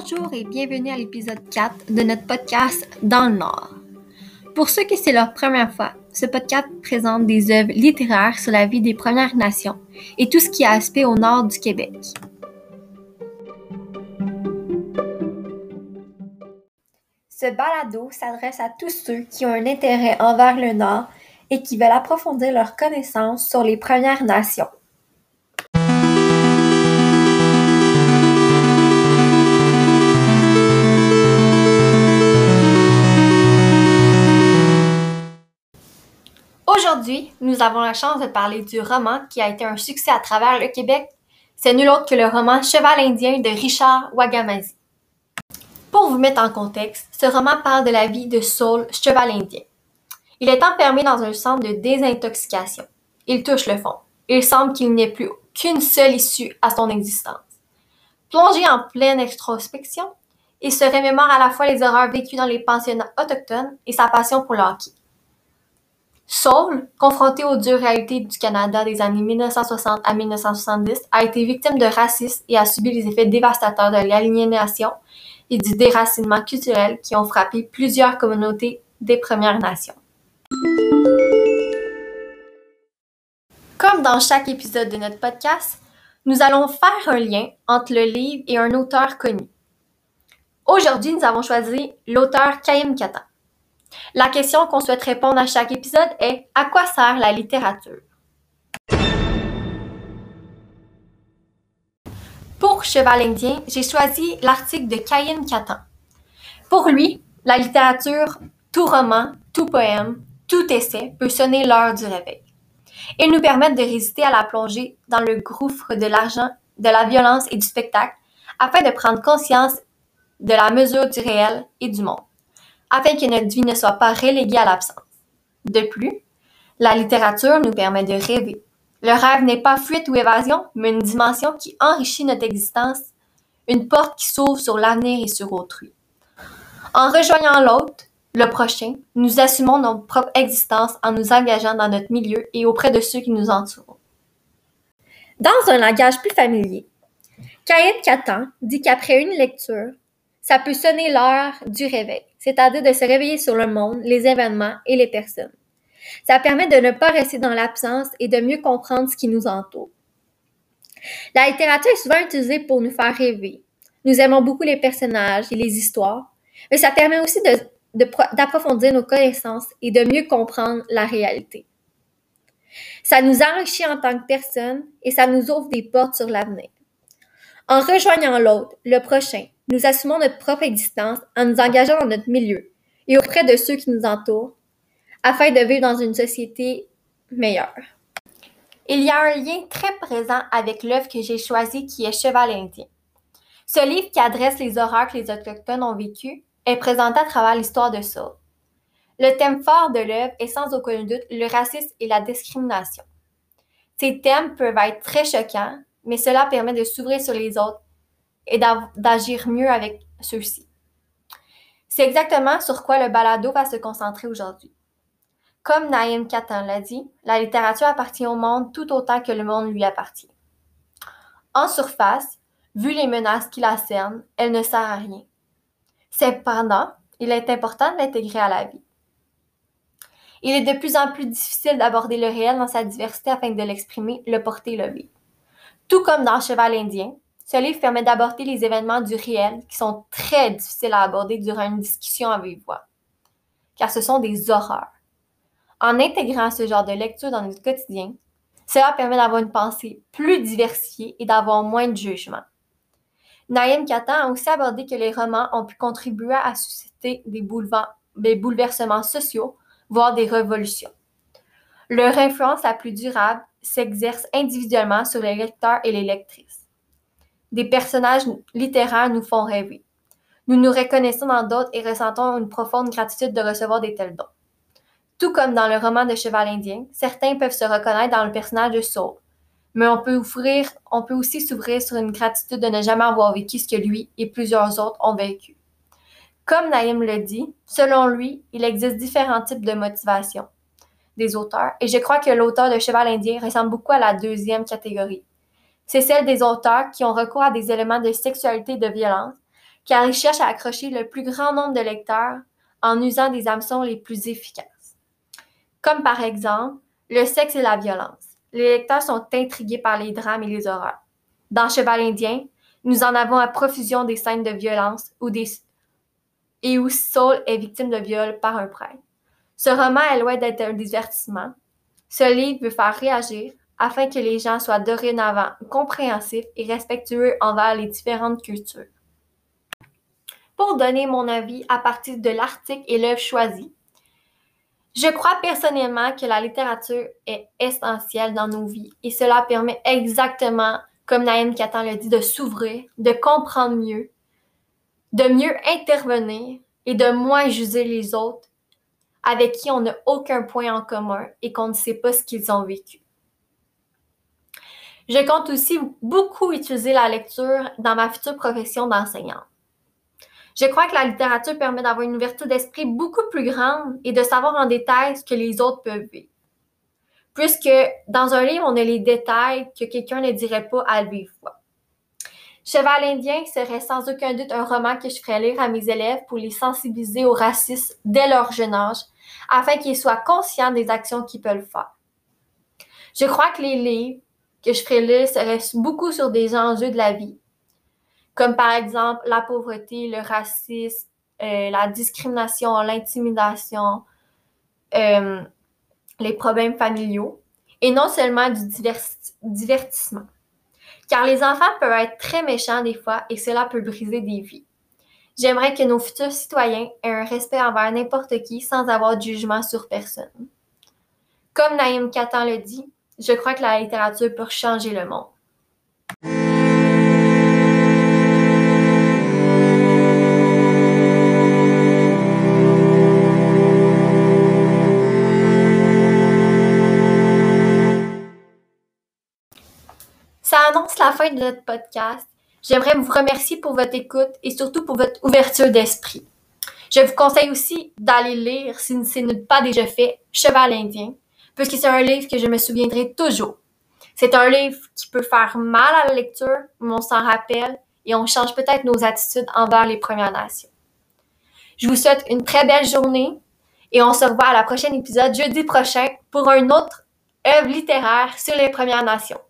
Bonjour et bienvenue à l'épisode 4 de notre podcast Dans le Nord. Pour ceux qui c'est leur première fois, ce podcast présente des œuvres littéraires sur la vie des Premières Nations et tout ce qui a aspect au nord du Québec. Ce balado s'adresse à tous ceux qui ont un intérêt envers le Nord et qui veulent approfondir leurs connaissances sur les Premières Nations. Aujourd'hui, nous avons la chance de parler du roman qui a été un succès à travers le Québec. C'est nul autre que le roman Cheval indien de Richard Wagamazi. Pour vous mettre en contexte, ce roman parle de la vie de Saul, cheval indien. Il est enfermé dans un centre de désintoxication. Il touche le fond. Il semble qu'il n'y ait plus qu'une seule issue à son existence. Plongé en pleine extrospection, il se remémore à la fois les horreurs vécues dans les pensionnats autochtones et sa passion pour le. Saul, confronté aux dures réalités du Canada des années 1960 à 1970, a été victime de racisme et a subi les effets dévastateurs de l'aliénation et du déracinement culturel qui ont frappé plusieurs communautés des Premières Nations. Comme dans chaque épisode de notre podcast, nous allons faire un lien entre le livre et un auteur connu. Aujourd'hui, nous avons choisi l'auteur Kaïm Katan. La question qu'on souhaite répondre à chaque épisode est à quoi sert la littérature? Pour Cheval Indien, j'ai choisi l'article de Kayin Katan. Pour lui, la littérature, tout roman, tout poème, tout essai peut sonner l'heure du réveil. et nous permettre de résister à la plongée dans le gouffre de l'argent, de la violence et du spectacle afin de prendre conscience de la mesure du réel et du monde afin que notre vie ne soit pas reléguée à l'absence. De plus, la littérature nous permet de rêver. Le rêve n'est pas fuite ou évasion, mais une dimension qui enrichit notre existence, une porte qui s'ouvre sur l'avenir et sur autrui. En rejoignant l'autre, le prochain, nous assumons notre propre existence en nous engageant dans notre milieu et auprès de ceux qui nous entourent. Dans un langage plus familier, Kayet Katan dit qu'après une lecture, ça peut sonner l'heure du réveil, c'est-à-dire de se réveiller sur le monde, les événements et les personnes. Ça permet de ne pas rester dans l'absence et de mieux comprendre ce qui nous entoure. La littérature est souvent utilisée pour nous faire rêver. Nous aimons beaucoup les personnages et les histoires, mais ça permet aussi d'approfondir nos connaissances et de mieux comprendre la réalité. Ça nous enrichit en tant que personne et ça nous ouvre des portes sur l'avenir. En rejoignant l'autre, le prochain, nous assumons notre propre existence en nous engageant dans notre milieu et auprès de ceux qui nous entourent afin de vivre dans une société meilleure. Il y a un lien très présent avec l'œuvre que j'ai choisie qui est Cheval indien. Ce livre qui adresse les horreurs que les Autochtones ont vécues est présenté à travers l'histoire de Saul. Le thème fort de l'œuvre est sans aucun doute le racisme et la discrimination. Ces thèmes peuvent être très choquants, mais cela permet de s'ouvrir sur les autres et d'agir mieux avec ceux-ci. C'est exactement sur quoi le balado va se concentrer aujourd'hui. Comme Naïm Katan l'a dit, la littérature appartient au monde tout autant que le monde lui appartient. En surface, vu les menaces qui la cernent, elle ne sert à rien. Cependant, il est important de l'intégrer à la vie. Il est de plus en plus difficile d'aborder le réel dans sa diversité afin de l'exprimer, le porter, le vivre. Tout comme dans Cheval indien, ce livre permet d'aborder les événements du réel qui sont très difficiles à aborder durant une discussion vive voix, car ce sont des horreurs. En intégrant ce genre de lecture dans notre quotidien, cela permet d'avoir une pensée plus diversifiée et d'avoir moins de jugement. Naïm Katan a aussi abordé que les romans ont pu contribuer à susciter des, des bouleversements sociaux, voire des révolutions. Leur influence la plus durable s'exerce individuellement sur les lecteurs et les lectrices des personnages littéraires nous font rêver. Nous nous reconnaissons dans d'autres et ressentons une profonde gratitude de recevoir des tels dons. Tout comme dans le roman de Cheval indien, certains peuvent se reconnaître dans le personnage de Saul, mais on peut, on peut aussi s'ouvrir sur une gratitude de ne jamais avoir vécu ce que lui et plusieurs autres ont vécu. Comme Naïm le dit, selon lui, il existe différents types de motivation des auteurs, et je crois que l'auteur de Cheval indien ressemble beaucoup à la deuxième catégorie, c'est celle des auteurs qui ont recours à des éléments de sexualité et de violence, car il cherche à accrocher le plus grand nombre de lecteurs en usant des hameçons les plus efficaces. Comme par exemple, le sexe et la violence. Les lecteurs sont intrigués par les drames et les horreurs. Dans Cheval indien, nous en avons à profusion des scènes de violence où des... et où Saul est victime de viol par un prêtre. Ce roman est loin d'être un divertissement. Ce livre veut faire réagir afin que les gens soient dorénavant compréhensifs et respectueux envers les différentes cultures. Pour donner mon avis à partir de l'article et l'œuvre choisie, je crois personnellement que la littérature est essentielle dans nos vies et cela permet exactement, comme Naïm Katan le dit, de s'ouvrir, de comprendre mieux, de mieux intervenir et de moins juger les autres avec qui on n'a aucun point en commun et qu'on ne sait pas ce qu'ils ont vécu. Je compte aussi beaucoup utiliser la lecture dans ma future profession d'enseignante. Je crois que la littérature permet d'avoir une ouverture d'esprit beaucoup plus grande et de savoir en détail ce que les autres peuvent vivre. Puisque dans un livre, on a les détails que quelqu'un ne dirait pas à lui voix. Cheval indien serait sans aucun doute un roman que je ferais lire à mes élèves pour les sensibiliser au racisme dès leur jeune âge, afin qu'ils soient conscients des actions qu'ils peuvent faire. Je crois que les livres que je ferais lire seraient beaucoup sur des enjeux de la vie, comme par exemple la pauvreté, le racisme, euh, la discrimination, l'intimidation, euh, les problèmes familiaux, et non seulement du divertissement. Car les enfants peuvent être très méchants des fois et cela peut briser des vies. J'aimerais que nos futurs citoyens aient un respect envers n'importe qui sans avoir de jugement sur personne. Comme Naïm Katan le dit, je crois que la littérature peut changer le monde. Ça annonce la fin de notre podcast. J'aimerais vous remercier pour votre écoute et surtout pour votre ouverture d'esprit. Je vous conseille aussi d'aller lire, si ce n'est pas déjà fait, Cheval indien, puisque c'est un livre que je me souviendrai toujours. C'est un livre qui peut faire mal à la lecture, mais on s'en rappelle et on change peut-être nos attitudes envers les Premières Nations. Je vous souhaite une très belle journée et on se revoit à la prochaine épisode jeudi prochain pour un autre œuvre littéraire sur les Premières Nations.